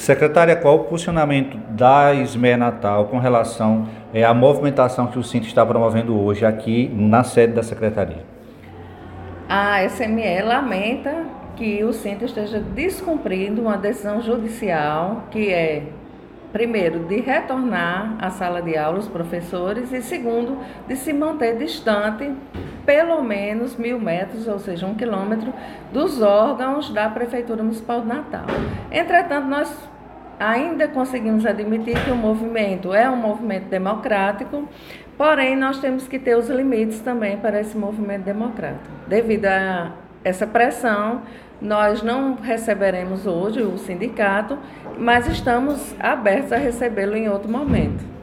Secretária, qual o posicionamento da SME Natal com relação é, à movimentação que o Cinto está promovendo hoje aqui na sede da Secretaria? A SME lamenta que o Cinto esteja descumprindo uma decisão judicial que é primeiro, de retornar à sala de aula os professores e segundo, de se manter distante pelo menos mil metros, ou seja, um quilômetro, dos órgãos da Prefeitura Municipal de Natal. Entretanto, nós ainda conseguimos admitir que o movimento é um movimento democrático, porém nós temos que ter os limites também para esse movimento democrático. Devido a essa pressão, nós não receberemos hoje o sindicato, mas estamos abertos a recebê-lo em outro momento.